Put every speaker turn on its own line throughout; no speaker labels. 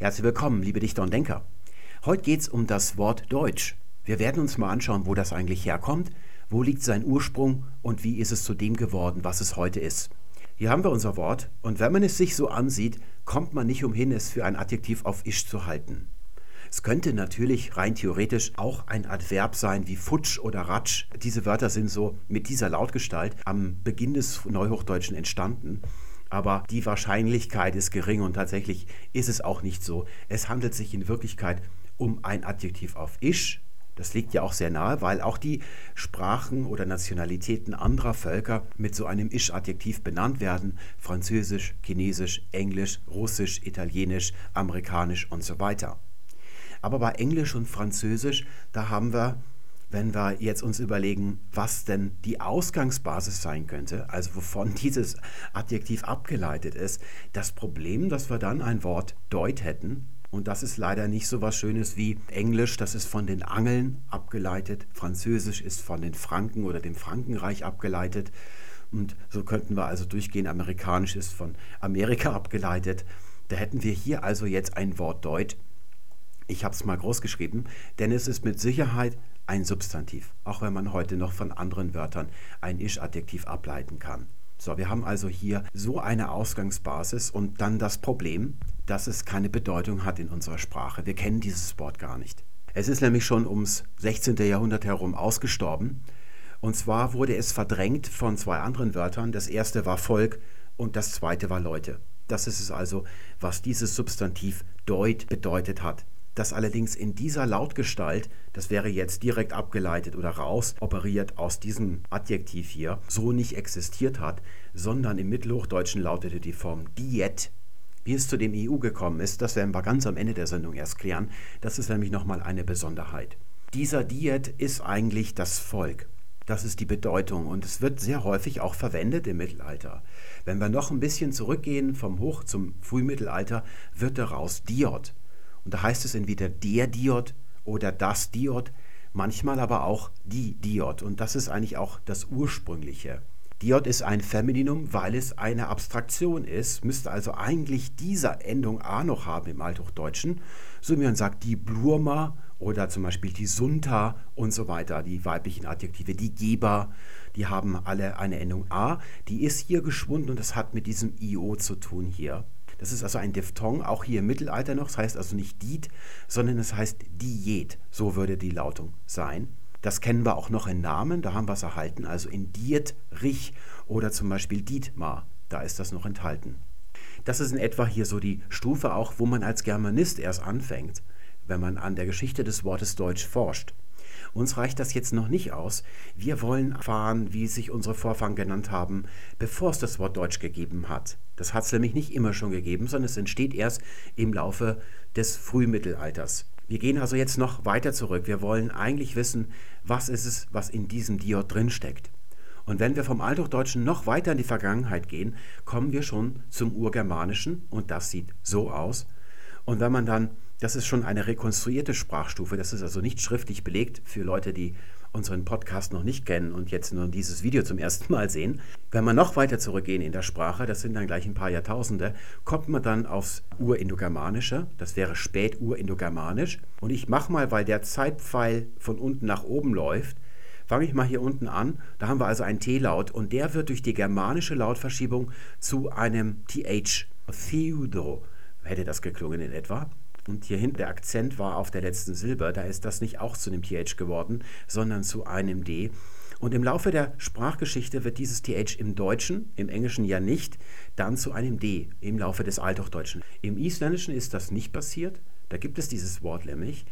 Herzlich willkommen, liebe Dichter und Denker. Heute geht es um das Wort Deutsch. Wir werden uns mal anschauen, wo das eigentlich herkommt, wo liegt sein Ursprung und wie ist es zu dem geworden, was es heute ist. Hier haben wir unser Wort und wenn man es sich so ansieht, kommt man nicht umhin, es für ein Adjektiv auf isch zu halten. Es könnte natürlich rein theoretisch auch ein Adverb sein wie futsch oder ratsch. Diese Wörter sind so mit dieser Lautgestalt am Beginn des Neuhochdeutschen entstanden. Aber die Wahrscheinlichkeit ist gering und tatsächlich ist es auch nicht so. Es handelt sich in Wirklichkeit um ein Adjektiv auf isch. Das liegt ja auch sehr nahe, weil auch die Sprachen oder Nationalitäten anderer Völker mit so einem isch-Adjektiv benannt werden. Französisch, Chinesisch, Englisch, Russisch, Italienisch, Amerikanisch und so weiter. Aber bei Englisch und Französisch, da haben wir, wenn wir jetzt uns überlegen, was denn die Ausgangsbasis sein könnte, also wovon dieses Adjektiv abgeleitet ist, das Problem, dass wir dann ein Wort Deut hätten. Und das ist leider nicht so was Schönes wie Englisch, das ist von den Angeln abgeleitet, Französisch ist von den Franken oder dem Frankenreich abgeleitet. Und so könnten wir also durchgehen, Amerikanisch ist von Amerika abgeleitet. Da hätten wir hier also jetzt ein Wort Deut, ich habe es mal groß geschrieben, denn es ist mit Sicherheit ein Substantiv, auch wenn man heute noch von anderen Wörtern ein Ich-Adjektiv ableiten kann. So, wir haben also hier so eine Ausgangsbasis und dann das Problem, dass es keine Bedeutung hat in unserer Sprache. Wir kennen dieses Wort gar nicht. Es ist nämlich schon ums 16. Jahrhundert herum ausgestorben. Und zwar wurde es verdrängt von zwei anderen Wörtern. Das erste war Volk und das zweite war Leute. Das ist es also, was dieses Substantiv deut bedeutet hat das allerdings in dieser Lautgestalt, das wäre jetzt direkt abgeleitet oder raus operiert aus diesem Adjektiv hier, so nicht existiert hat, sondern im Mittelhochdeutschen lautete die Form diet. Wie es zu dem EU gekommen ist, das werden wir ganz am Ende der Sendung erst klären. Das ist nämlich nochmal eine Besonderheit. Dieser Diet ist eigentlich das Volk. Das ist die Bedeutung und es wird sehr häufig auch verwendet im Mittelalter. Wenn wir noch ein bisschen zurückgehen vom Hoch zum Frühmittelalter, wird daraus Diod. Und da heißt es entweder der Diod oder das Diod, manchmal aber auch die Diod. Und das ist eigentlich auch das ursprüngliche. Diod ist ein Femininum, weil es eine Abstraktion ist, müsste also eigentlich dieser Endung a noch haben im Althochdeutschen, so wie man sagt die Blurma oder zum Beispiel die Sunta und so weiter, die weiblichen Adjektive, die Geber, die haben alle eine Endung a, die ist hier geschwunden und das hat mit diesem io zu tun hier. Das ist also ein Diphthong, auch hier im Mittelalter noch. Das heißt also nicht Diet, sondern es heißt Diet. So würde die Lautung sein. Das kennen wir auch noch in Namen, da haben wir es erhalten, also in Dietrich oder zum Beispiel Dietmar, da ist das noch enthalten. Das ist in etwa hier so die Stufe auch, wo man als Germanist erst anfängt, wenn man an der Geschichte des Wortes Deutsch forscht. Uns reicht das jetzt noch nicht aus. Wir wollen erfahren, wie sich unsere Vorfahren genannt haben, bevor es das Wort Deutsch gegeben hat. Das hat es nämlich nicht immer schon gegeben, sondern es entsteht erst im Laufe des Frühmittelalters. Wir gehen also jetzt noch weiter zurück. Wir wollen eigentlich wissen, was ist es, was in diesem Diod drinsteckt. Und wenn wir vom Althochdeutschen noch weiter in die Vergangenheit gehen, kommen wir schon zum Urgermanischen und das sieht so aus. Und wenn man dann das ist schon eine rekonstruierte Sprachstufe. Das ist also nicht schriftlich belegt für Leute, die unseren Podcast noch nicht kennen und jetzt nur dieses Video zum ersten Mal sehen. Wenn wir noch weiter zurückgehen in der Sprache, das sind dann gleich ein paar Jahrtausende, kommt man dann aufs Urindogermanische. Das wäre Späturindogermanisch. Und ich mache mal, weil der Zeitpfeil von unten nach oben läuft, fange ich mal hier unten an. Da haben wir also einen T-Laut und der wird durch die germanische Lautverschiebung zu einem TH. Theodor hätte das geklungen in etwa. Und hier hinten der Akzent war auf der letzten Silbe, da ist das nicht auch zu einem TH geworden, sondern zu einem D. Und im Laufe der Sprachgeschichte wird dieses TH im Deutschen, im Englischen ja nicht, dann zu einem D im Laufe des Althochdeutschen. Im Isländischen ist das nicht passiert. Da gibt es dieses Wort nämlich.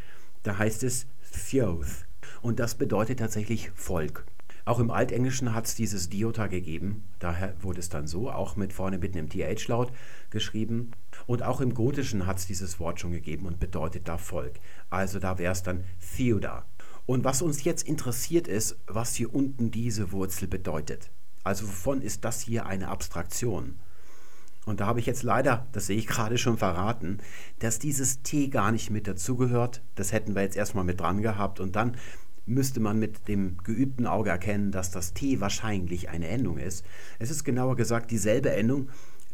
Da heißt es Thjoth. Und das bedeutet tatsächlich Volk. Auch im Altenglischen hat es dieses Diota gegeben, daher wurde es dann so, auch mit vorne mit einem TH-Laut geschrieben. Und auch im Gotischen hat es dieses Wort schon gegeben und bedeutet da Volk. Also da wäre es dann Theoda. Und was uns jetzt interessiert ist, was hier unten diese Wurzel bedeutet. Also wovon ist das hier eine Abstraktion? Und da habe ich jetzt leider, das sehe ich gerade schon verraten, dass dieses T gar nicht mit dazugehört. Das hätten wir jetzt erstmal mit dran gehabt und dann müsste man mit dem geübten Auge erkennen, dass das T wahrscheinlich eine Endung ist. Es ist genauer gesagt dieselbe Endung,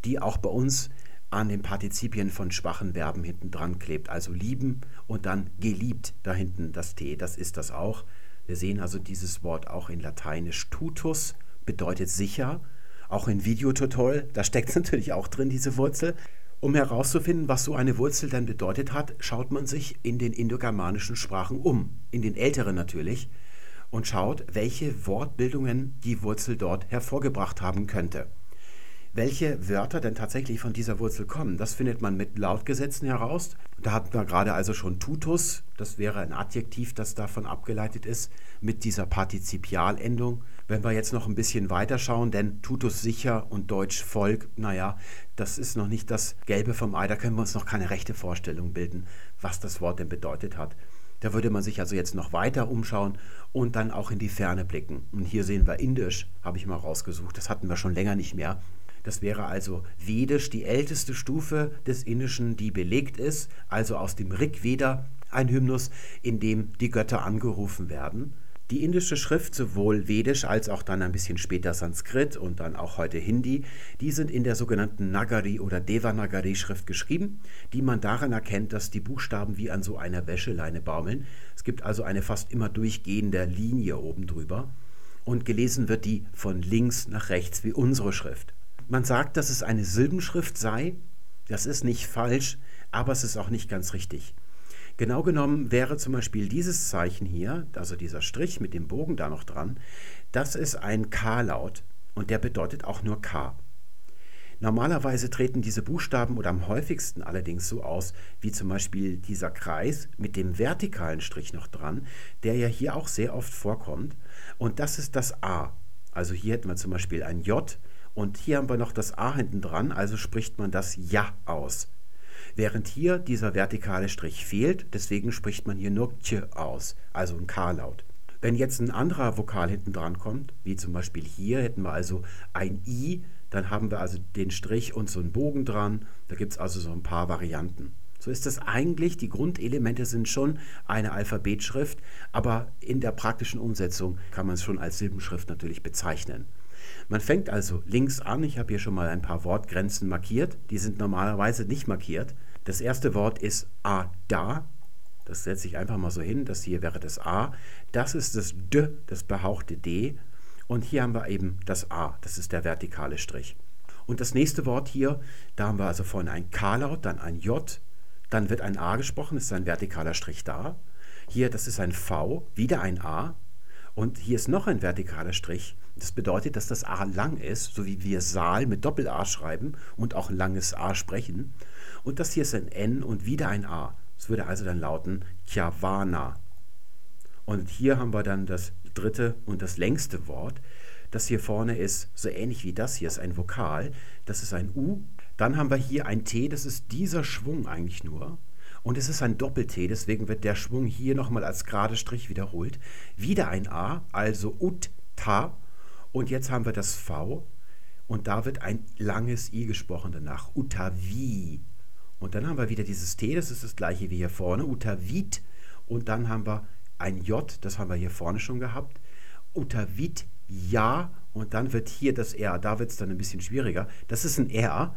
die auch bei uns an den Partizipien von schwachen Verben hinten dran klebt. Also lieben und dann geliebt da hinten das T, das ist das auch. Wir sehen also dieses Wort auch in Lateinisch tutus, bedeutet sicher. Auch in Videotutorial, da steckt es natürlich auch drin, diese Wurzel. Um herauszufinden, was so eine Wurzel dann bedeutet hat, schaut man sich in den indogermanischen Sprachen um, in den älteren natürlich, und schaut, welche Wortbildungen die Wurzel dort hervorgebracht haben könnte. Welche Wörter denn tatsächlich von dieser Wurzel kommen, das findet man mit Lautgesetzen heraus. Da hatten wir gerade also schon Tutus, das wäre ein Adjektiv, das davon abgeleitet ist, mit dieser Partizipialendung. Wenn wir jetzt noch ein bisschen weiter schauen, denn Tutus sicher und Deutsch Volk, naja, das ist noch nicht das Gelbe vom Ei, da können wir uns noch keine rechte Vorstellung bilden, was das Wort denn bedeutet hat. Da würde man sich also jetzt noch weiter umschauen und dann auch in die Ferne blicken. Und hier sehen wir Indisch, habe ich mal rausgesucht, das hatten wir schon länger nicht mehr. Das wäre also Vedisch, die älteste Stufe des Indischen, die belegt ist, also aus dem Rig Veda, ein Hymnus, in dem die Götter angerufen werden. Die indische Schrift, sowohl Vedisch als auch dann ein bisschen später Sanskrit und dann auch heute Hindi, die sind in der sogenannten Nagari oder Devanagari-Schrift geschrieben, die man daran erkennt, dass die Buchstaben wie an so einer Wäscheleine baumeln. Es gibt also eine fast immer durchgehende Linie oben drüber und gelesen wird die von links nach rechts wie unsere Schrift. Man sagt, dass es eine Silbenschrift sei. Das ist nicht falsch, aber es ist auch nicht ganz richtig. Genau genommen wäre zum Beispiel dieses Zeichen hier, also dieser Strich mit dem Bogen da noch dran, das ist ein K-Laut und der bedeutet auch nur K. Normalerweise treten diese Buchstaben oder am häufigsten allerdings so aus, wie zum Beispiel dieser Kreis mit dem vertikalen Strich noch dran, der ja hier auch sehr oft vorkommt. Und das ist das A. Also hier hätten wir zum Beispiel ein J und hier haben wir noch das A hinten dran, also spricht man das Ja aus. Während hier dieser vertikale Strich fehlt, deswegen spricht man hier nur K aus, also ein K-Laut. Wenn jetzt ein anderer Vokal hinten dran kommt, wie zum Beispiel hier hätten wir also ein I, dann haben wir also den Strich und so einen Bogen dran. Da gibt es also so ein paar Varianten. So ist es eigentlich, die Grundelemente sind schon eine Alphabetschrift, aber in der praktischen Umsetzung kann man es schon als Silbenschrift natürlich bezeichnen. Man fängt also links an. Ich habe hier schon mal ein paar Wortgrenzen markiert. Die sind normalerweise nicht markiert. Das erste Wort ist A da. Das setze ich einfach mal so hin. Das hier wäre das A. Das ist das D, das behauchte D. Und hier haben wir eben das A. Das ist der vertikale Strich. Und das nächste Wort hier, da haben wir also vorne ein K-Laut, dann ein J, dann wird ein A gesprochen, ist ein vertikaler Strich da. Hier, das ist ein V, wieder ein A. Und hier ist noch ein vertikaler Strich. Das bedeutet, dass das A lang ist, so wie wir Saal mit Doppel-A schreiben und auch langes A sprechen. Und das hier ist ein N und wieder ein A. Es würde also dann lauten Kyawana. Und hier haben wir dann das dritte und das längste Wort. Das hier vorne ist so ähnlich wie das hier, ist ein Vokal. Das ist ein U. Dann haben wir hier ein T, das ist dieser Schwung eigentlich nur. Und es ist ein Doppel-T, deswegen wird der Schwung hier nochmal als gerade Strich wiederholt. Wieder ein A, also Ut, Ta. Und jetzt haben wir das V und da wird ein langes I gesprochen danach. Utavi. Und dann haben wir wieder dieses T, das ist das gleiche wie hier vorne. Utavit. Und dann haben wir ein J, das haben wir hier vorne schon gehabt. Utavit, ja. Und dann wird hier das R, da wird es dann ein bisschen schwieriger. Das ist ein R.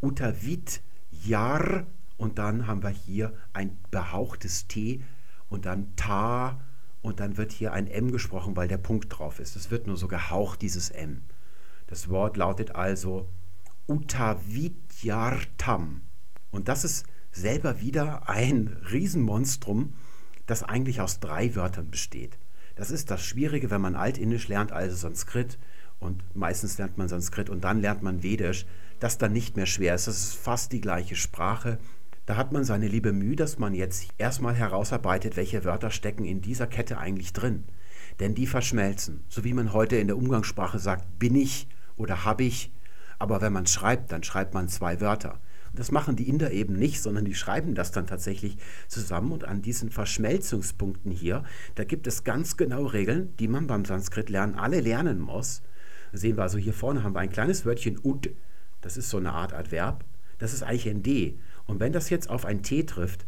Utavit, jar. Und dann haben wir hier ein behauchtes T und dann Ta und dann wird hier ein M gesprochen, weil der Punkt drauf ist. Es wird nur so gehaucht, dieses M. Das Wort lautet also Utavidyartam. Und das ist selber wieder ein Riesenmonstrum, das eigentlich aus drei Wörtern besteht. Das ist das Schwierige, wenn man Altindisch lernt, also Sanskrit. Und meistens lernt man Sanskrit und dann lernt man Vedisch, das dann nicht mehr schwer ist. Das ist fast die gleiche Sprache. Da hat man seine liebe Mühe, dass man jetzt erstmal herausarbeitet, welche Wörter stecken in dieser Kette eigentlich drin. Denn die verschmelzen. So wie man heute in der Umgangssprache sagt, bin ich oder habe ich. Aber wenn man schreibt, dann schreibt man zwei Wörter. Und das machen die Inder eben nicht, sondern die schreiben das dann tatsächlich zusammen. Und an diesen Verschmelzungspunkten hier, da gibt es ganz genau Regeln, die man beim Sanskrit lernen alle lernen muss. Da sehen wir also hier vorne haben wir ein kleines Wörtchen ud. Das ist so eine Art Adverb. Das ist eigentlich ein D. Und wenn das jetzt auf ein T trifft,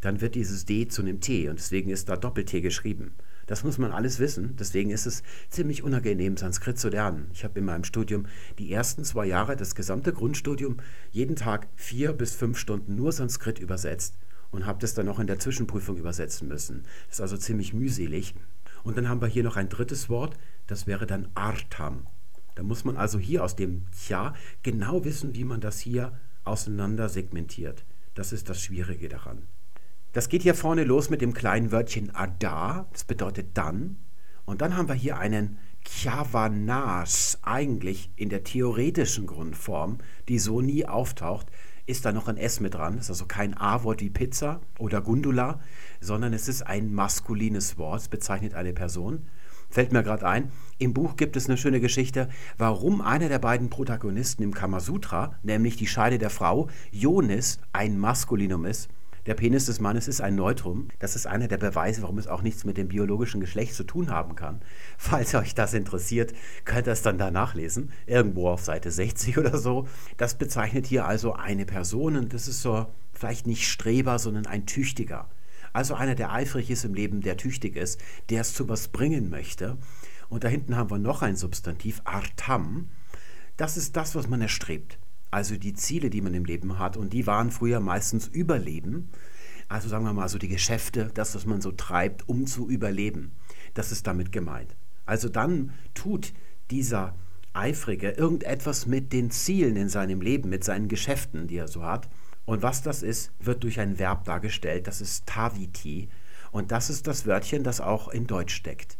dann wird dieses D zu einem T und deswegen ist da Doppel-T geschrieben. Das muss man alles wissen. Deswegen ist es ziemlich unangenehm, Sanskrit zu lernen. Ich habe in meinem Studium die ersten zwei Jahre, das gesamte Grundstudium, jeden Tag vier bis fünf Stunden nur Sanskrit übersetzt und habe das dann noch in der Zwischenprüfung übersetzen müssen. Das ist also ziemlich mühselig. Und dann haben wir hier noch ein drittes Wort, das wäre dann Artam. Da muss man also hier aus dem Tja genau wissen, wie man das hier auseinander segmentiert. Das ist das Schwierige daran. Das geht hier vorne los mit dem kleinen Wörtchen Ada, das bedeutet dann. Und dann haben wir hier einen Kyavanas, eigentlich in der theoretischen Grundform, die so nie auftaucht, ist da noch ein S mit dran. Das ist also kein A-Wort wie Pizza oder Gundula, sondern es ist ein maskulines Wort, es bezeichnet eine Person. Fällt mir gerade ein, im Buch gibt es eine schöne Geschichte, warum einer der beiden Protagonisten im Kamasutra, nämlich die Scheide der Frau, Jonis, ein Maskulinum ist. Der Penis des Mannes ist ein Neutrum. Das ist einer der Beweise, warum es auch nichts mit dem biologischen Geschlecht zu tun haben kann. Falls euch das interessiert, könnt ihr es dann da nachlesen. Irgendwo auf Seite 60 oder so. Das bezeichnet hier also eine Person und das ist so vielleicht nicht Streber, sondern ein Tüchtiger. Also einer, der eifrig ist im Leben, der tüchtig ist, der es zu was bringen möchte. Und da hinten haben wir noch ein Substantiv, Artam. Das ist das, was man erstrebt. Also die Ziele, die man im Leben hat. Und die waren früher meistens Überleben. Also sagen wir mal so die Geschäfte, das, was man so treibt, um zu überleben. Das ist damit gemeint. Also dann tut dieser Eifrige irgendetwas mit den Zielen in seinem Leben, mit seinen Geschäften, die er so hat. Und was das ist, wird durch ein Verb dargestellt. Das ist Taviti. Und das ist das Wörtchen, das auch in Deutsch steckt.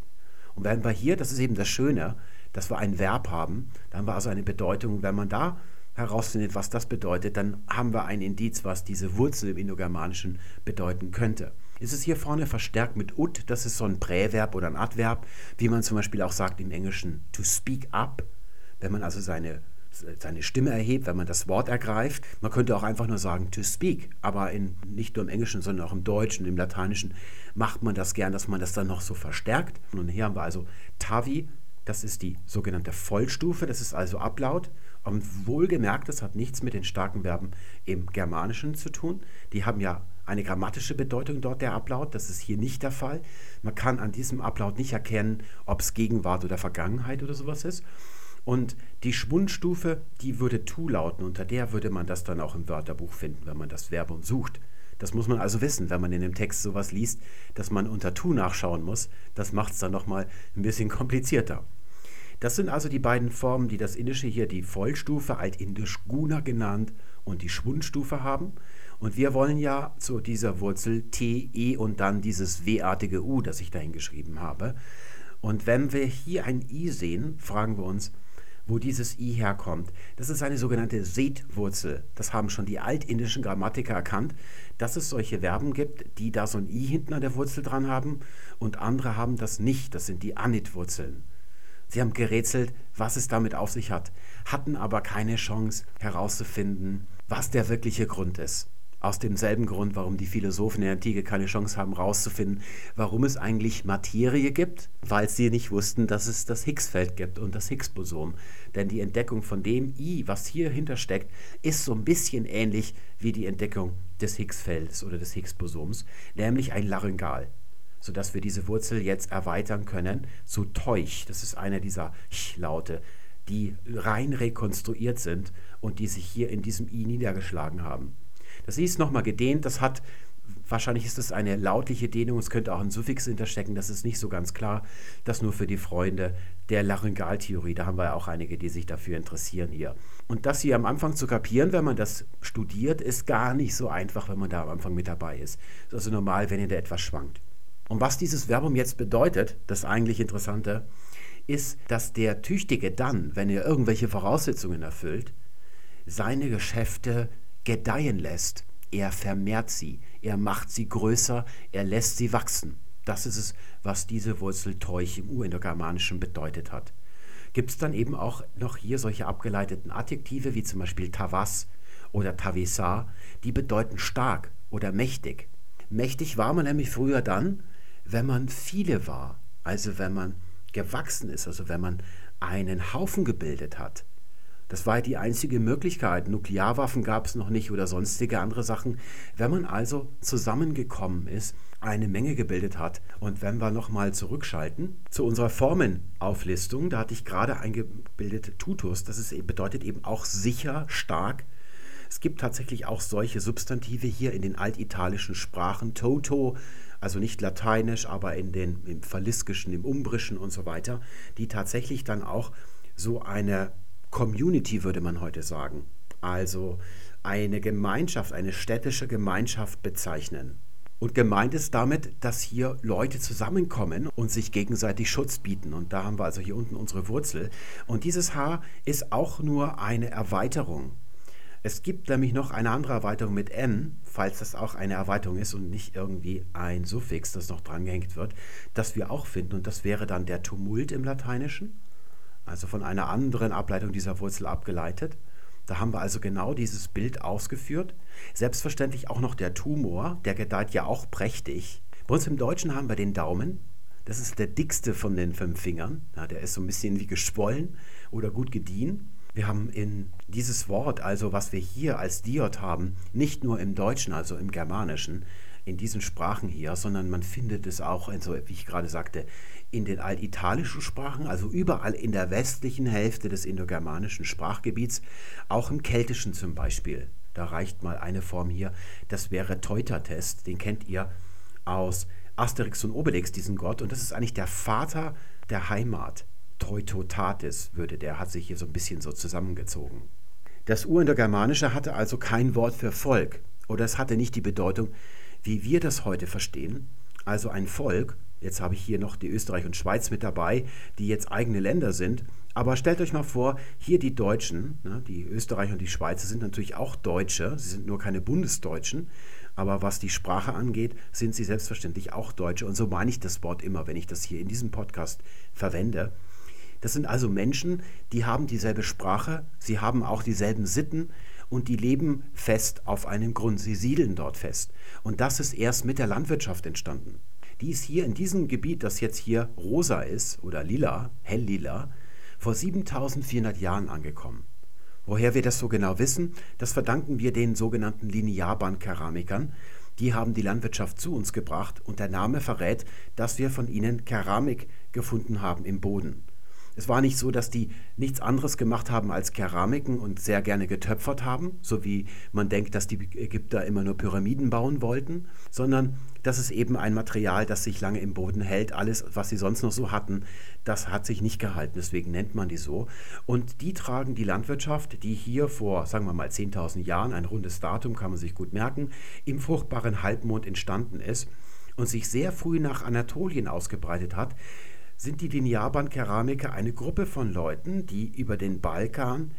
Und wenn wir hier, das ist eben das Schöne, dass wir ein Verb haben, dann haben wir also eine Bedeutung. Wenn man da herausfindet, was das bedeutet, dann haben wir ein Indiz, was diese Wurzel im Indogermanischen bedeuten könnte. Ist es hier vorne verstärkt mit ut, das ist so ein Präverb oder ein Adverb, wie man zum Beispiel auch sagt im Englischen to speak up, wenn man also seine seine Stimme erhebt, wenn man das Wort ergreift. Man könnte auch einfach nur sagen to speak, aber in, nicht nur im Englischen, sondern auch im Deutschen, im Lateinischen macht man das gern, dass man das dann noch so verstärkt. Und hier haben wir also Tavi, das ist die sogenannte Vollstufe, das ist also Ablaut. Und wohlgemerkt, das hat nichts mit den starken Verben im Germanischen zu tun. Die haben ja eine grammatische Bedeutung dort, der Ablaut. Das ist hier nicht der Fall. Man kann an diesem Ablaut nicht erkennen, ob es Gegenwart oder Vergangenheit oder sowas ist. Und die Schwundstufe, die würde tu lauten, unter der würde man das dann auch im Wörterbuch finden, wenn man das Verbum sucht. Das muss man also wissen, wenn man in dem Text sowas liest, dass man unter tu nachschauen muss. Das macht es dann nochmal ein bisschen komplizierter. Das sind also die beiden Formen, die das Indische hier die Vollstufe, altindisch Guna genannt, und die Schwundstufe haben. Und wir wollen ja zu dieser Wurzel T, E und dann dieses W-artige U, das ich dahin geschrieben habe. Und wenn wir hier ein I sehen, fragen wir uns, wo dieses I herkommt. Das ist eine sogenannte Set-Wurzel. Das haben schon die altindischen Grammatiker erkannt, dass es solche Verben gibt, die da so ein I hinten an der Wurzel dran haben und andere haben das nicht. Das sind die Anit-Wurzeln. Sie haben gerätselt, was es damit auf sich hat, hatten aber keine Chance herauszufinden, was der wirkliche Grund ist. Aus demselben Grund, warum die Philosophen der Antike keine Chance haben, herauszufinden, warum es eigentlich Materie gibt, weil sie nicht wussten, dass es das Higgsfeld gibt und das Higgs-Boson. Denn die Entdeckung von dem I, was hier hintersteckt, ist so ein bisschen ähnlich wie die Entdeckung des Higgsfelds oder des Higgs-Bosons, nämlich ein Laryngal sodass wir diese Wurzel jetzt erweitern können zu Teuch. Das ist einer dieser Ch-Laute, die rein rekonstruiert sind und die sich hier in diesem I niedergeschlagen haben. Das I ist nochmal gedehnt, das hat, wahrscheinlich ist es eine lautliche Dehnung, es könnte auch ein Suffix hinterstecken, das ist nicht so ganz klar. Das nur für die Freunde der Laryngaltheorie, da haben wir ja auch einige, die sich dafür interessieren hier. Und das hier am Anfang zu kapieren, wenn man das studiert, ist gar nicht so einfach, wenn man da am Anfang mit dabei ist. Das ist also normal, wenn ihr da etwas schwankt. Und was dieses Verbum jetzt bedeutet, das eigentlich Interessante, ist, dass der Tüchtige dann, wenn er irgendwelche Voraussetzungen erfüllt, seine Geschäfte gedeihen lässt. Er vermehrt sie, er macht sie größer, er lässt sie wachsen. Das ist es, was diese Wurzel Teuch im Urindogermanischen bedeutet hat. Gibt es dann eben auch noch hier solche abgeleiteten Adjektive wie zum Beispiel Tavas oder Tavesa, die bedeuten stark oder mächtig. Mächtig war man nämlich früher dann, wenn man viele war, also wenn man gewachsen ist, also wenn man einen Haufen gebildet hat. Das war die einzige Möglichkeit. Nuklearwaffen gab es noch nicht oder sonstige andere Sachen. Wenn man also zusammengekommen ist, eine Menge gebildet hat. Und wenn wir nochmal zurückschalten zu unserer Formenauflistung, da hatte ich gerade eingebildet Tutus, das ist, bedeutet eben auch sicher, stark. Es gibt tatsächlich auch solche Substantive hier in den altitalischen Sprachen. Toto, also nicht lateinisch, aber in den, im Faliskischen, im Umbrischen und so weiter, die tatsächlich dann auch so eine Community, würde man heute sagen, also eine Gemeinschaft, eine städtische Gemeinschaft bezeichnen. Und gemeint ist damit, dass hier Leute zusammenkommen und sich gegenseitig Schutz bieten. Und da haben wir also hier unten unsere Wurzel. Und dieses H ist auch nur eine Erweiterung. Es gibt nämlich noch eine andere Erweiterung mit n, falls das auch eine Erweiterung ist und nicht irgendwie ein Suffix, das noch drangehängt wird, das wir auch finden. Und das wäre dann der Tumult im Lateinischen, also von einer anderen Ableitung dieser Wurzel abgeleitet. Da haben wir also genau dieses Bild ausgeführt. Selbstverständlich auch noch der Tumor, der gedeiht ja auch prächtig. Bei uns im Deutschen haben wir den Daumen. Das ist der dickste von den fünf Fingern. Ja, der ist so ein bisschen wie geschwollen oder gut gediehen. Wir haben in dieses Wort, also was wir hier als Diod haben, nicht nur im Deutschen, also im Germanischen, in diesen Sprachen hier, sondern man findet es auch, also wie ich gerade sagte, in den altitalischen Sprachen, also überall in der westlichen Hälfte des indogermanischen Sprachgebiets, auch im Keltischen zum Beispiel. Da reicht mal eine Form hier, das wäre Teutatest, den kennt ihr aus Asterix und Obelix, diesen Gott, und das ist eigentlich der Vater der Heimat. Teutotatis würde der, hat sich hier so ein bisschen so zusammengezogen. Das Urindogermanische hatte also kein Wort für Volk, oder es hatte nicht die Bedeutung, wie wir das heute verstehen, also ein Volk, Jetzt habe ich hier noch die Österreich und Schweiz mit dabei, die jetzt eigene Länder sind. Aber stellt euch mal vor, hier die Deutschen, ne, die Österreicher und die Schweizer sind natürlich auch Deutsche, sie sind nur keine Bundesdeutschen, aber was die Sprache angeht, sind sie selbstverständlich auch Deutsche. Und so meine ich das Wort immer, wenn ich das hier in diesem Podcast verwende. Das sind also Menschen, die haben dieselbe Sprache, sie haben auch dieselben Sitten und die leben fest auf einem Grund, sie siedeln dort fest. Und das ist erst mit der Landwirtschaft entstanden die ist hier in diesem Gebiet, das jetzt hier rosa ist oder lila, helllila, vor 7400 Jahren angekommen. Woher wir das so genau wissen, das verdanken wir den sogenannten Linearbandkeramikern. Die haben die Landwirtschaft zu uns gebracht und der Name verrät, dass wir von ihnen Keramik gefunden haben im Boden. Es war nicht so, dass die nichts anderes gemacht haben als Keramiken und sehr gerne getöpfert haben, so wie man denkt, dass die Ägypter immer nur Pyramiden bauen wollten, sondern das ist eben ein Material, das sich lange im Boden hält. Alles, was sie sonst noch so hatten, das hat sich nicht gehalten, deswegen nennt man die so. Und die tragen die Landwirtschaft, die hier vor, sagen wir mal, 10.000 Jahren, ein rundes Datum kann man sich gut merken, im fruchtbaren Halbmond entstanden ist und sich sehr früh nach Anatolien ausgebreitet hat, sind die Linearbandkeramiker eine Gruppe von Leuten, die über den Balkan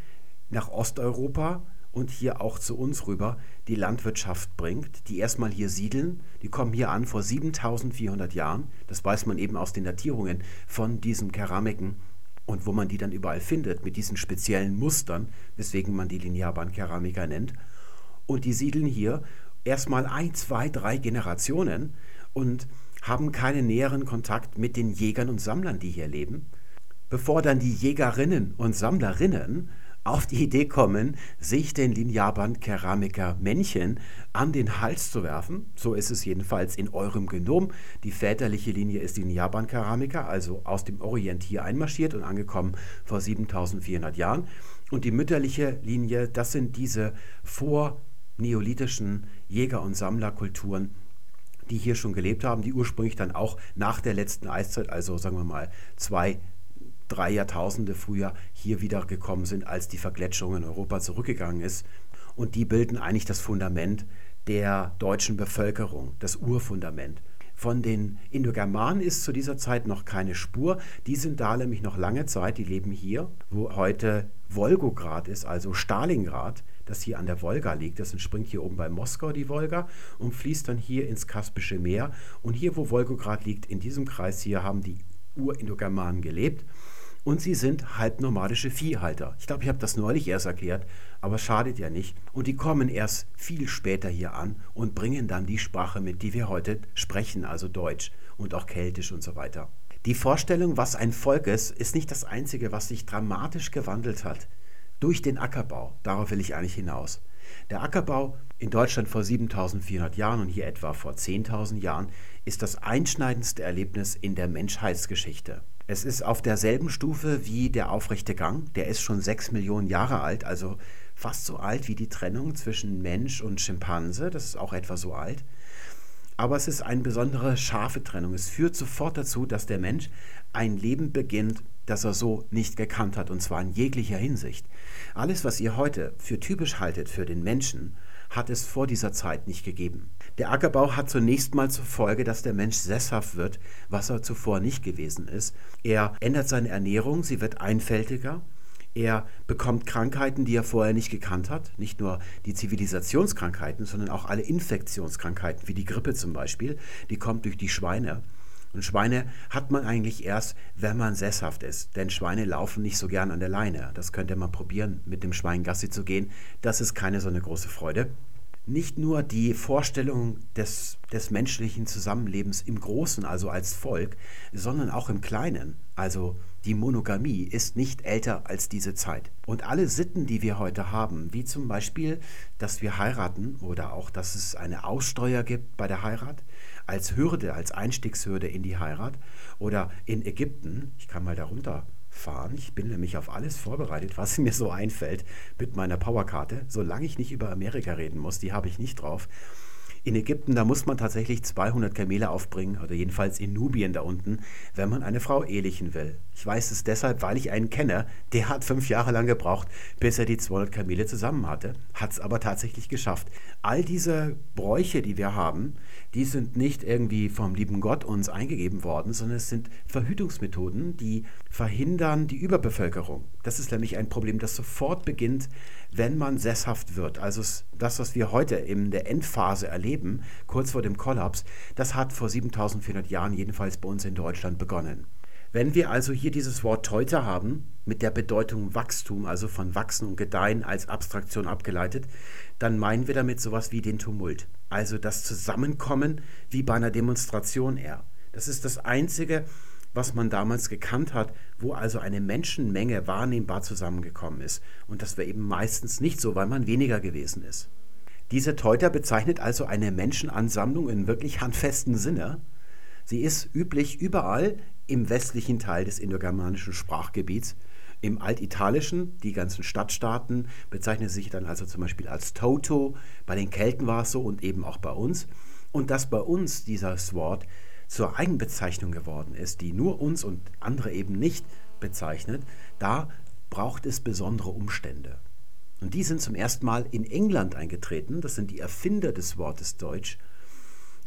nach Osteuropa und hier auch zu uns rüber die Landwirtschaft bringt, die erstmal hier siedeln. Die kommen hier an vor 7400 Jahren. Das weiß man eben aus den Datierungen von diesen Keramiken und wo man die dann überall findet mit diesen speziellen Mustern, weswegen man die Linearbandkeramiker nennt. Und die siedeln hier erstmal ein, zwei, drei Generationen und haben keinen näheren Kontakt mit den Jägern und Sammlern, die hier leben, bevor dann die Jägerinnen und Sammlerinnen auf die Idee kommen, sich den Linearband-Keramiker Männchen an den Hals zu werfen. So ist es jedenfalls in eurem Genom. Die väterliche Linie ist Linearband-Keramiker, also aus dem Orient hier einmarschiert und angekommen vor 7400 Jahren. Und die mütterliche Linie, das sind diese vorneolithischen Jäger- und Sammlerkulturen, die hier schon gelebt haben, die ursprünglich dann auch nach der letzten Eiszeit, also sagen wir mal zwei, drei Jahrtausende früher hier wieder gekommen sind, als die Vergletschung in Europa zurückgegangen ist. Und die bilden eigentlich das Fundament der deutschen Bevölkerung, das Urfundament. Von den Indogermanen ist zu dieser Zeit noch keine Spur. Die sind da nämlich noch lange Zeit, die leben hier, wo heute Wolgograd ist, also Stalingrad das hier an der Wolga liegt. Das entspringt hier oben bei Moskau die Wolga und fließt dann hier ins Kaspische Meer. Und hier, wo Wolgograd liegt, in diesem Kreis hier, haben die Urindogermanen gelebt. Und sie sind halbnomadische Viehhalter. Ich glaube, ich habe das neulich erst erklärt, aber schadet ja nicht. Und die kommen erst viel später hier an und bringen dann die Sprache mit, die wir heute sprechen, also Deutsch und auch Keltisch und so weiter. Die Vorstellung, was ein Volk ist, ist nicht das Einzige, was sich dramatisch gewandelt hat durch den Ackerbau. Darauf will ich eigentlich hinaus. Der Ackerbau in Deutschland vor 7400 Jahren und hier etwa vor 10.000 Jahren ist das einschneidendste Erlebnis in der Menschheitsgeschichte. Es ist auf derselben Stufe wie der aufrechte Gang. Der ist schon sechs Millionen Jahre alt, also fast so alt wie die Trennung zwischen Mensch und Schimpanse. Das ist auch etwa so alt. Aber es ist eine besondere scharfe Trennung. Es führt sofort dazu, dass der Mensch ein Leben beginnt, das er so nicht gekannt hat, und zwar in jeglicher Hinsicht. Alles, was ihr heute für typisch haltet für den Menschen, hat es vor dieser Zeit nicht gegeben. Der Ackerbau hat zunächst mal zur Folge, dass der Mensch sesshaft wird, was er zuvor nicht gewesen ist. Er ändert seine Ernährung, sie wird einfältiger. Er bekommt Krankheiten, die er vorher nicht gekannt hat. Nicht nur die Zivilisationskrankheiten, sondern auch alle Infektionskrankheiten, wie die Grippe zum Beispiel. Die kommt durch die Schweine. Und Schweine hat man eigentlich erst, wenn man sesshaft ist. Denn Schweine laufen nicht so gern an der Leine. Das könnt ihr mal probieren, mit dem Schwein Gassi zu gehen. Das ist keine so eine große Freude. Nicht nur die Vorstellung des, des menschlichen Zusammenlebens im Großen, also als Volk, sondern auch im Kleinen. Also die Monogamie ist nicht älter als diese Zeit. Und alle Sitten, die wir heute haben, wie zum Beispiel, dass wir heiraten oder auch, dass es eine Aussteuer gibt bei der Heirat, als Hürde, als Einstiegshürde in die Heirat oder in Ägypten, ich kann mal darunter fahren, ich bin nämlich auf alles vorbereitet, was mir so einfällt mit meiner Powerkarte, solange ich nicht über Amerika reden muss, die habe ich nicht drauf. In Ägypten, da muss man tatsächlich 200 Kamele aufbringen, oder jedenfalls in Nubien da unten, wenn man eine Frau ehelichen will. Ich weiß es deshalb, weil ich einen kenne, der hat fünf Jahre lang gebraucht, bis er die 200 Kamele zusammen hatte, hat es aber tatsächlich geschafft. All diese Bräuche, die wir haben, die sind nicht irgendwie vom lieben Gott uns eingegeben worden, sondern es sind Verhütungsmethoden, die verhindern die Überbevölkerung. Das ist nämlich ein Problem, das sofort beginnt, wenn man sesshaft wird. Also das, was wir heute in der Endphase erleben, kurz vor dem Kollaps, das hat vor 7400 Jahren jedenfalls bei uns in Deutschland begonnen. Wenn wir also hier dieses Wort Teute haben, mit der Bedeutung Wachstum, also von Wachsen und Gedeihen als Abstraktion abgeleitet, dann meinen wir damit sowas wie den Tumult. Also das Zusammenkommen wie bei einer Demonstration eher. Das ist das Einzige, was man damals gekannt hat, wo also eine Menschenmenge wahrnehmbar zusammengekommen ist. Und das war eben meistens nicht so, weil man weniger gewesen ist. Diese Teuter bezeichnet also eine Menschenansammlung in wirklich handfesten Sinne. Sie ist üblich überall im westlichen Teil des indogermanischen Sprachgebiets. Im Altitalischen, die ganzen Stadtstaaten, bezeichnen sich dann also zum Beispiel als Toto. Bei den Kelten war es so und eben auch bei uns. Und dass bei uns dieses Wort zur Eigenbezeichnung geworden ist, die nur uns und andere eben nicht bezeichnet, da braucht es besondere Umstände. Und die sind zum ersten Mal in England eingetreten, das sind die Erfinder des Wortes Deutsch,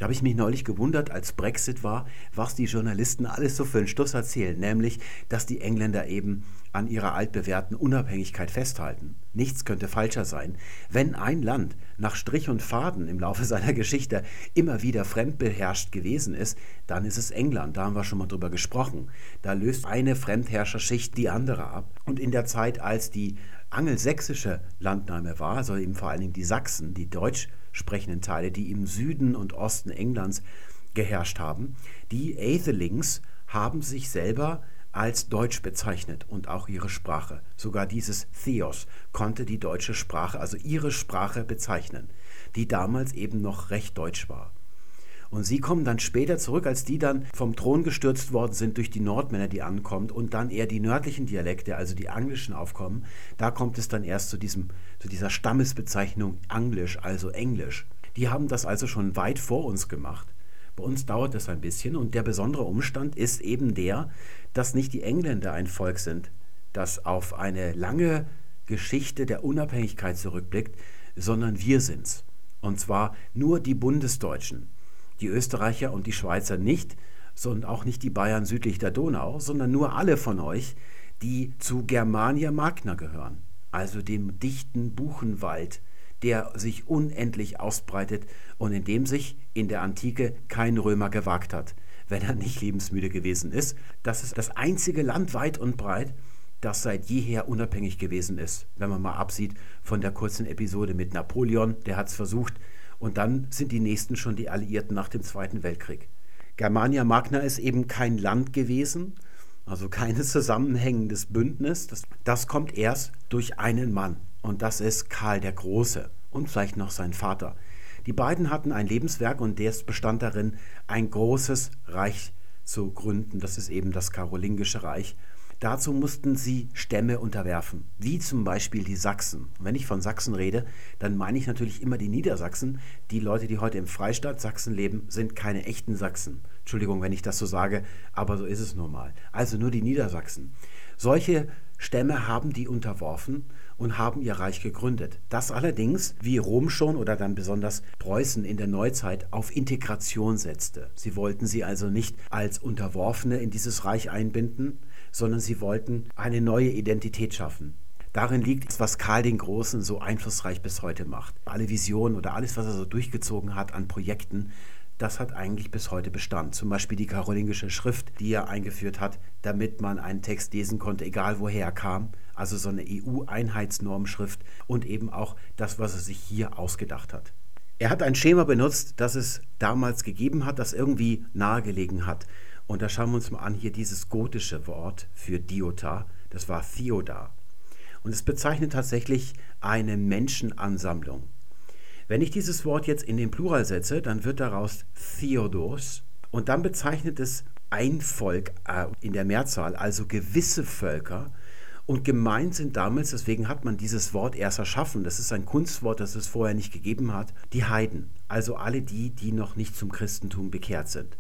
da habe ich mich neulich gewundert, als Brexit war, was die Journalisten alles so für einen Stuss erzählen, nämlich, dass die Engländer eben an ihrer altbewährten Unabhängigkeit festhalten. Nichts könnte falscher sein. Wenn ein Land nach Strich und Faden im Laufe seiner Geschichte immer wieder fremdbeherrscht gewesen ist, dann ist es England. Da haben wir schon mal drüber gesprochen. Da löst eine Fremdherrscherschicht die andere ab. Und in der Zeit, als die angelsächsische Landnahme war, also eben vor allen Dingen die Sachsen, die deutsch sprechenden Teile, die im Süden und Osten Englands geherrscht haben, die Aethelings haben sich selber als Deutsch bezeichnet und auch ihre Sprache. Sogar dieses Theos konnte die deutsche Sprache, also ihre Sprache bezeichnen, die damals eben noch recht deutsch war. Und sie kommen dann später zurück, als die dann vom Thron gestürzt worden sind durch die Nordmänner, die ankommen und dann eher die nördlichen Dialekte, also die anglischen aufkommen. Da kommt es dann erst zu, diesem, zu dieser Stammesbezeichnung Englisch, also Englisch. Die haben das also schon weit vor uns gemacht. Bei uns dauert das ein bisschen und der besondere Umstand ist eben der, dass nicht die Engländer ein Volk sind, das auf eine lange Geschichte der Unabhängigkeit zurückblickt, sondern wir sind's. Und zwar nur die Bundesdeutschen die Österreicher und die Schweizer nicht, sondern auch nicht die Bayern südlich der Donau, sondern nur alle von euch, die zu Germania Magna gehören, also dem dichten Buchenwald, der sich unendlich ausbreitet und in dem sich in der Antike kein Römer gewagt hat, wenn er nicht lebensmüde gewesen ist. Das ist das einzige Land weit und breit, das seit jeher unabhängig gewesen ist, wenn man mal absieht von der kurzen Episode mit Napoleon, der hat es versucht, und dann sind die nächsten schon die Alliierten nach dem Zweiten Weltkrieg. Germania Magna ist eben kein Land gewesen, also kein zusammenhängendes Bündnis. Das, das kommt erst durch einen Mann und das ist Karl der Große und vielleicht noch sein Vater. Die beiden hatten ein Lebenswerk und der bestand darin, ein großes Reich zu gründen. Das ist eben das Karolingische Reich. Dazu mussten sie Stämme unterwerfen, wie zum Beispiel die Sachsen. Und wenn ich von Sachsen rede, dann meine ich natürlich immer die Niedersachsen. Die Leute, die heute im Freistaat Sachsen leben, sind keine echten Sachsen. Entschuldigung, wenn ich das so sage, aber so ist es nun mal. Also nur die Niedersachsen. Solche Stämme haben die unterworfen und haben ihr Reich gegründet. Das allerdings, wie Rom schon oder dann besonders Preußen in der Neuzeit, auf Integration setzte. Sie wollten sie also nicht als Unterworfene in dieses Reich einbinden, sondern sie wollten eine neue Identität schaffen. Darin liegt, was Karl den Großen so einflussreich bis heute macht. Alle Visionen oder alles, was er so durchgezogen hat an Projekten, das hat eigentlich bis heute Bestand. Zum Beispiel die karolingische Schrift, die er eingeführt hat, damit man einen Text lesen konnte, egal woher er kam. Also so eine EU-Einheitsnormschrift und eben auch das, was er sich hier ausgedacht hat. Er hat ein Schema benutzt, das es damals gegeben hat, das irgendwie nahegelegen hat. Und da schauen wir uns mal an, hier dieses gotische Wort für Diota, das war Theoda. Und es bezeichnet tatsächlich eine Menschenansammlung. Wenn ich dieses Wort jetzt in den Plural setze, dann wird daraus Theodos und dann bezeichnet es ein Volk äh, in der Mehrzahl, also gewisse Völker. Und gemeint sind damals, deswegen hat man dieses Wort erst erschaffen, das ist ein Kunstwort, das es vorher nicht gegeben hat, die Heiden, also alle die, die noch nicht zum Christentum bekehrt sind.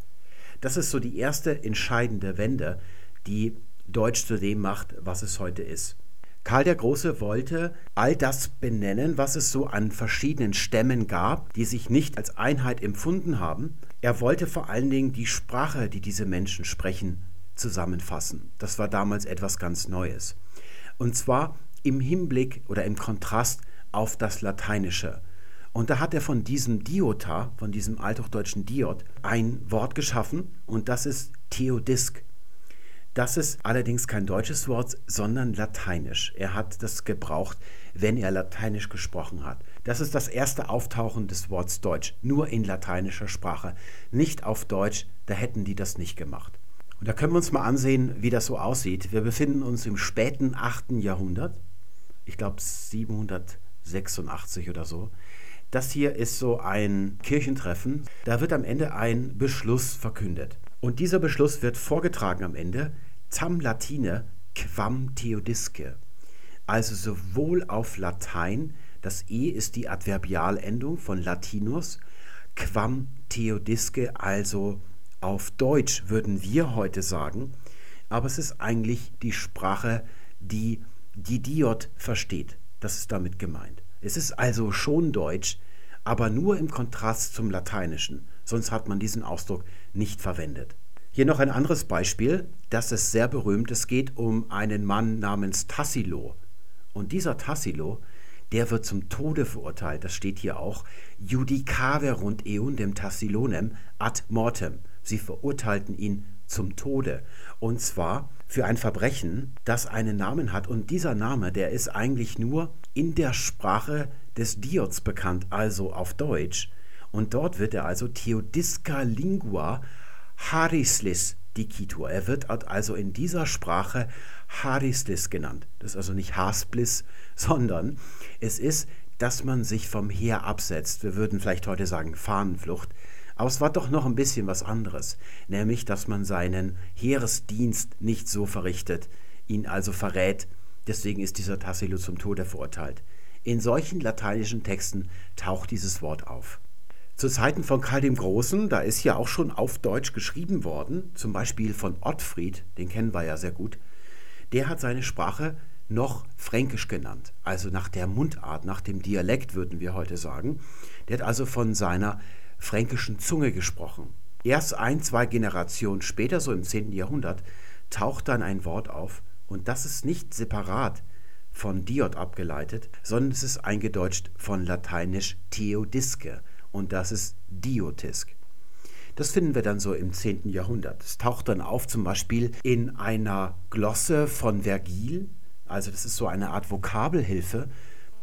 Das ist so die erste entscheidende Wende, die Deutsch zu dem macht, was es heute ist. Karl der Große wollte all das benennen, was es so an verschiedenen Stämmen gab, die sich nicht als Einheit empfunden haben. Er wollte vor allen Dingen die Sprache, die diese Menschen sprechen, zusammenfassen. Das war damals etwas ganz Neues. Und zwar im Hinblick oder im Kontrast auf das Lateinische. Und da hat er von diesem Diota, von diesem althochdeutschen Diot, ein Wort geschaffen und das ist Theodisk. Das ist allerdings kein deutsches Wort, sondern lateinisch. Er hat das gebraucht, wenn er lateinisch gesprochen hat. Das ist das erste Auftauchen des Wortes Deutsch, nur in lateinischer Sprache, nicht auf Deutsch, da hätten die das nicht gemacht. Und da können wir uns mal ansehen, wie das so aussieht. Wir befinden uns im späten 8. Jahrhundert, ich glaube 786 oder so. Das hier ist so ein Kirchentreffen. Da wird am Ende ein Beschluss verkündet. Und dieser Beschluss wird vorgetragen am Ende, tam Latine quam Theodisce. Also sowohl auf Latein, das E ist die Adverbialendung von Latinus, quam Theodisce, also auf Deutsch würden wir heute sagen, aber es ist eigentlich die Sprache, die die Diot versteht. Das ist damit gemeint. Es ist also schon Deutsch, aber nur im Kontrast zum Lateinischen, sonst hat man diesen Ausdruck nicht verwendet. Hier noch ein anderes Beispiel, das ist sehr berühmt. Es geht um einen Mann namens Tassilo. Und dieser Tassilo, der wird zum Tode verurteilt. Das steht hier auch. Judicaverunt eundem Tassilonem ad mortem. Sie verurteilten ihn zum Tode. Und zwar für ein Verbrechen, das einen Namen hat. Und dieser Name, der ist eigentlich nur in der Sprache des Diots bekannt, also auf Deutsch. Und dort wird er also Theodisca Lingua Harislis Dikitur. Er wird also in dieser Sprache Harislis genannt. Das ist also nicht Hasplis, sondern es ist, dass man sich vom Heer absetzt. Wir würden vielleicht heute sagen Fahnenflucht. Aber es war doch noch ein bisschen was anderes, nämlich, dass man seinen Heeresdienst nicht so verrichtet, ihn also verrät. Deswegen ist dieser Tassilo zum Tode verurteilt. In solchen lateinischen Texten taucht dieses Wort auf. Zu Zeiten von Karl dem Großen, da ist ja auch schon auf Deutsch geschrieben worden, zum Beispiel von Ottfried, den kennen wir ja sehr gut, der hat seine Sprache noch Fränkisch genannt, also nach der Mundart, nach dem Dialekt würden wir heute sagen. Der hat also von seiner fränkischen Zunge gesprochen. Erst ein, zwei Generationen später, so im 10. Jahrhundert, taucht dann ein Wort auf und das ist nicht separat von Diot abgeleitet, sondern es ist eingedeutscht von lateinisch Theodisce und das ist Diotisk. Das finden wir dann so im 10. Jahrhundert. Es taucht dann auf zum Beispiel in einer Glosse von Vergil, also das ist so eine Art Vokabelhilfe.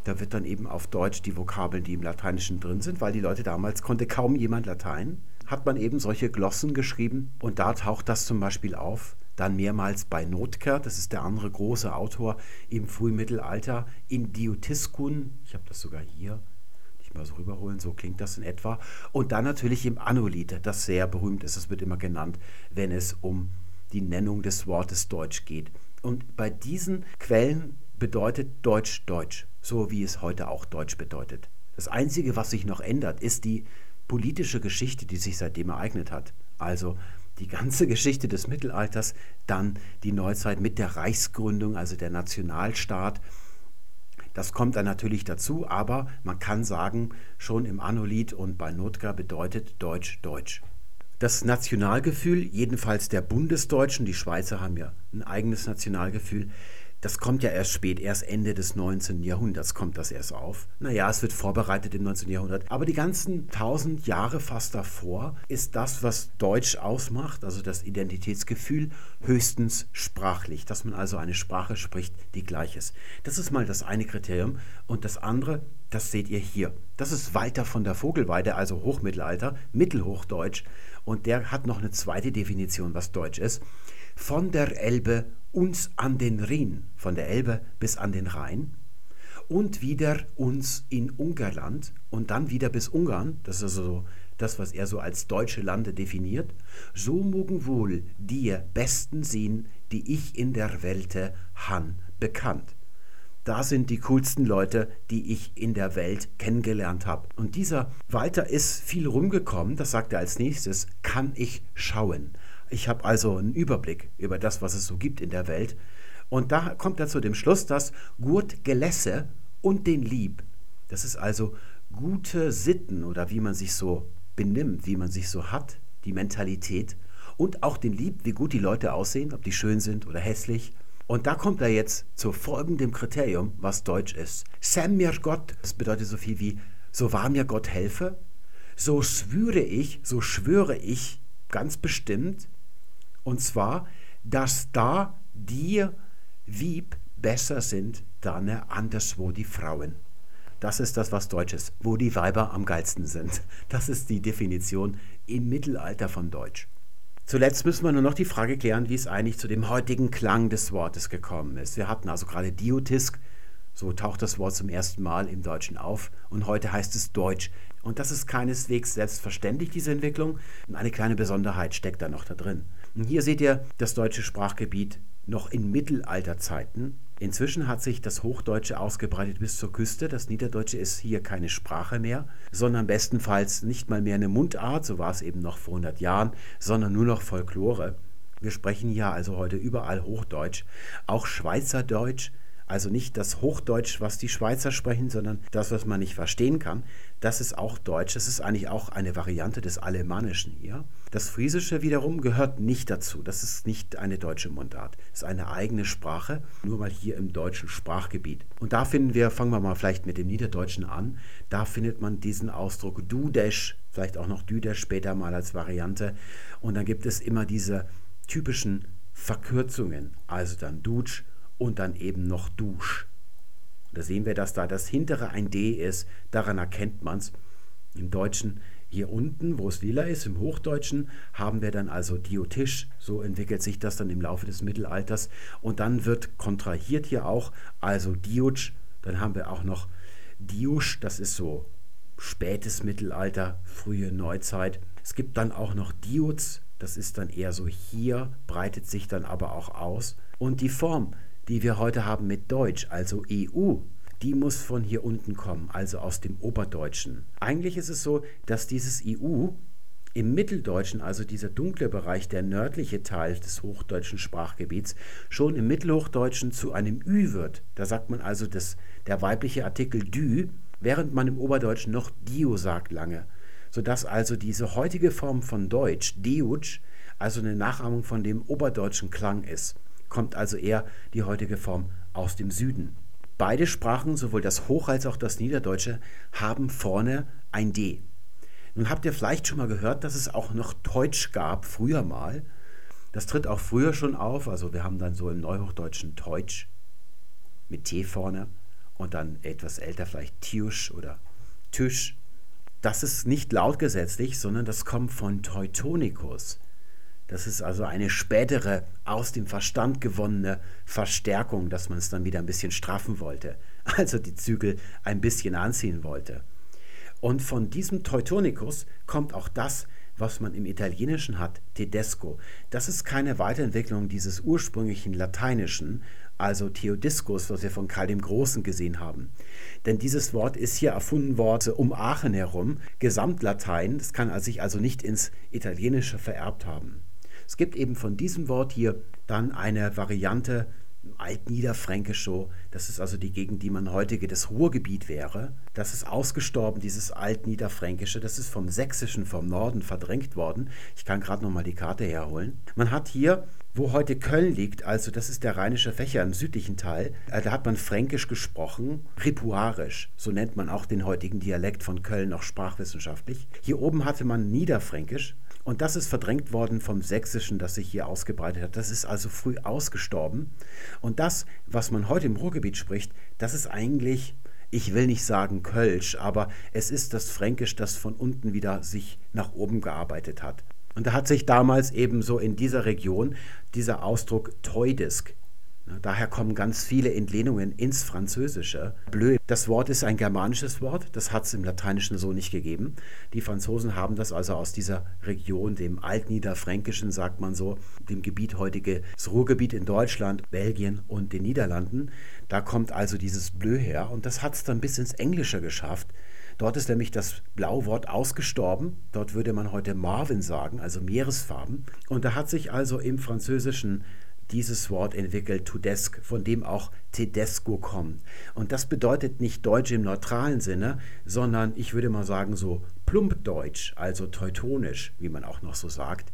Da wird dann eben auf Deutsch die Vokabeln, die im Lateinischen drin sind, weil die Leute damals konnte kaum jemand Latein, hat man eben solche Glossen geschrieben. Und da taucht das zum Beispiel auf, dann mehrmals bei Notker, das ist der andere große Autor im Frühmittelalter, in Diotiskun, ich habe das sogar hier, ich mal so rüberholen, so klingt das in etwa, und dann natürlich im Annolith, das sehr berühmt ist, das wird immer genannt, wenn es um die Nennung des Wortes Deutsch geht. Und bei diesen Quellen bedeutet Deutsch Deutsch, so wie es heute auch Deutsch bedeutet. Das Einzige, was sich noch ändert, ist die politische Geschichte, die sich seitdem ereignet hat. Also die ganze Geschichte des Mittelalters, dann die Neuzeit mit der Reichsgründung, also der Nationalstaat. Das kommt dann natürlich dazu, aber man kann sagen, schon im Annolith und bei Notka bedeutet Deutsch Deutsch. Das Nationalgefühl, jedenfalls der Bundesdeutschen, die Schweizer haben ja ein eigenes Nationalgefühl, das kommt ja erst spät, erst Ende des 19. Jahrhunderts kommt das erst auf. Naja, es wird vorbereitet im 19. Jahrhundert. Aber die ganzen tausend Jahre fast davor ist das, was Deutsch ausmacht, also das Identitätsgefühl, höchstens sprachlich. Dass man also eine Sprache spricht, die gleich ist. Das ist mal das eine Kriterium. Und das andere, das seht ihr hier. Das ist Walter von der Vogelweide, also Hochmittelalter, Mittelhochdeutsch. Und der hat noch eine zweite Definition, was Deutsch ist. Von der Elbe uns an den Rhin, von der Elbe bis an den Rhein, und wieder uns in Ungarland und dann wieder bis Ungarn, das ist also so das, was er so als deutsche Lande definiert, so mögen wohl die besten sehen, die ich in der Welt han bekannt. Da sind die coolsten Leute, die ich in der Welt kennengelernt habe. Und dieser Walter ist viel rumgekommen, das sagt er als nächstes, kann ich schauen. Ich habe also einen Überblick über das, was es so gibt in der Welt. Und da kommt er zu dem Schluss, dass Gurt Gelässe und den Lieb, das ist also gute Sitten oder wie man sich so benimmt, wie man sich so hat, die Mentalität und auch den Lieb, wie gut die Leute aussehen, ob die schön sind oder hässlich. Und da kommt er jetzt zu folgendem Kriterium, was Deutsch ist. Sam mir Gott, das bedeutet so viel wie, so wahr mir Gott helfe, so schwöre ich, so schwöre ich ganz bestimmt, und zwar, dass da die Wieb besser sind, dann anderswo die Frauen. Das ist das, was Deutsch ist, wo die Weiber am geilsten sind. Das ist die Definition im Mittelalter von Deutsch. Zuletzt müssen wir nur noch die Frage klären, wie es eigentlich zu dem heutigen Klang des Wortes gekommen ist. Wir hatten also gerade Diotisk, so taucht das Wort zum ersten Mal im Deutschen auf und heute heißt es Deutsch. Und das ist keineswegs selbstverständlich, diese Entwicklung. Und eine kleine Besonderheit steckt da noch da drin. Und hier seht ihr das deutsche Sprachgebiet noch in Mittelalterzeiten. Inzwischen hat sich das Hochdeutsche ausgebreitet bis zur Küste. Das Niederdeutsche ist hier keine Sprache mehr, sondern bestenfalls nicht mal mehr eine Mundart, so war es eben noch vor 100 Jahren, sondern nur noch Folklore. Wir sprechen hier also heute überall Hochdeutsch, auch Schweizerdeutsch, also nicht das Hochdeutsch, was die Schweizer sprechen, sondern das, was man nicht verstehen kann. Das ist auch Deutsch. Das ist eigentlich auch eine Variante des Alemannischen hier. Das Friesische wiederum gehört nicht dazu. Das ist nicht eine deutsche Mundart. Es ist eine eigene Sprache, nur mal hier im deutschen Sprachgebiet. Und da finden wir, fangen wir mal vielleicht mit dem Niederdeutschen an, da findet man diesen Ausdruck Dudesch, vielleicht auch noch Düdesch später mal als Variante. Und dann gibt es immer diese typischen Verkürzungen, also dann Dutsch und dann eben noch Dusch. Da sehen wir, dass da das hintere ein D ist. Daran erkennt man es. Im Deutschen hier unten, wo es lila ist, im Hochdeutschen, haben wir dann also Diotisch. So entwickelt sich das dann im Laufe des Mittelalters. Und dann wird kontrahiert hier auch, also Diutsch. Dann haben wir auch noch Diusch, das ist so spätes Mittelalter, frühe Neuzeit. Es gibt dann auch noch Diuz, das ist dann eher so hier, breitet sich dann aber auch aus. Und die Form die wir heute haben mit Deutsch, also EU, die muss von hier unten kommen, also aus dem Oberdeutschen. Eigentlich ist es so, dass dieses EU im Mitteldeutschen, also dieser dunkle Bereich, der nördliche Teil des hochdeutschen Sprachgebiets, schon im Mittelhochdeutschen zu einem Ü wird. Da sagt man also das, der weibliche Artikel Dü, während man im Oberdeutschen noch Dio sagt lange. Sodass also diese heutige Form von Deutsch, Deutsch, also eine Nachahmung von dem oberdeutschen Klang ist kommt also eher die heutige Form aus dem Süden. Beide Sprachen, sowohl das Hoch- als auch das Niederdeutsche, haben vorne ein D. Nun habt ihr vielleicht schon mal gehört, dass es auch noch Deutsch gab, früher mal. Das tritt auch früher schon auf, also wir haben dann so im Neuhochdeutschen Deutsch mit T vorne und dann etwas älter vielleicht Tiusch oder Tisch. Das ist nicht lautgesetzlich, sondern das kommt von Teutonicus. Das ist also eine spätere, aus dem Verstand gewonnene Verstärkung, dass man es dann wieder ein bisschen straffen wollte. Also die Zügel ein bisschen anziehen wollte. Und von diesem Teutonicus kommt auch das, was man im Italienischen hat, Tedesco. Das ist keine Weiterentwicklung dieses ursprünglichen Lateinischen, also Theodiscus, was wir von Karl dem Großen gesehen haben. Denn dieses Wort ist hier erfunden worden um Aachen herum, Gesamtlatein, das kann sich also nicht ins Italienische vererbt haben. Es gibt eben von diesem Wort hier dann eine Variante Altniederfränkisch so. Das ist also die Gegend, die man heutige das Ruhrgebiet wäre. Das ist ausgestorben, dieses Altniederfränkische. Das ist vom Sächsischen, vom Norden verdrängt worden. Ich kann gerade noch mal die Karte herholen. Man hat hier, wo heute Köln liegt, also das ist der rheinische Fächer im südlichen Teil, äh, da hat man Fränkisch gesprochen, Ripuarisch. So nennt man auch den heutigen Dialekt von Köln auch sprachwissenschaftlich. Hier oben hatte man Niederfränkisch. Und das ist verdrängt worden vom Sächsischen, das sich hier ausgebreitet hat. Das ist also früh ausgestorben. Und das, was man heute im Ruhrgebiet spricht, das ist eigentlich, ich will nicht sagen Kölsch, aber es ist das Fränkisch, das von unten wieder sich nach oben gearbeitet hat. Und da hat sich damals eben so in dieser Region dieser Ausdruck Teudisk Daher kommen ganz viele Entlehnungen ins Französische. Bleu, das Wort ist ein germanisches Wort, das hat es im Lateinischen so nicht gegeben. Die Franzosen haben das also aus dieser Region, dem Altniederfränkischen, sagt man so, dem Gebiet heutige das Ruhrgebiet in Deutschland, Belgien und den Niederlanden. Da kommt also dieses Bleu her und das hat es dann bis ins Englische geschafft. Dort ist nämlich das Blauwort ausgestorben. Dort würde man heute Marvin sagen, also Meeresfarben. Und da hat sich also im Französischen dieses Wort entwickelt, Tudesk, von dem auch Tedesco kommt. Und das bedeutet nicht Deutsch im neutralen Sinne, sondern ich würde mal sagen so Plumpdeutsch, also teutonisch, wie man auch noch so sagt.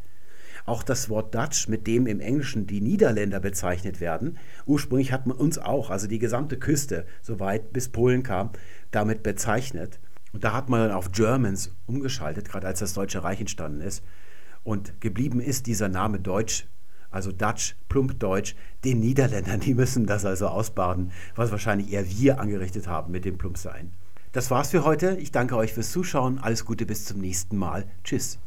Auch das Wort Dutch, mit dem im Englischen die Niederländer bezeichnet werden, ursprünglich hat man uns auch, also die gesamte Küste, soweit bis Polen kam, damit bezeichnet. Und da hat man dann auf Germans umgeschaltet, gerade als das Deutsche Reich entstanden ist. Und geblieben ist dieser Name Deutsch also Dutch, Plumpdeutsch, den Niederländern, die müssen das also ausbaden, was wahrscheinlich eher wir angerichtet haben mit dem Plumpsein. Das war's für heute. Ich danke euch fürs Zuschauen. Alles Gute bis zum nächsten Mal. Tschüss.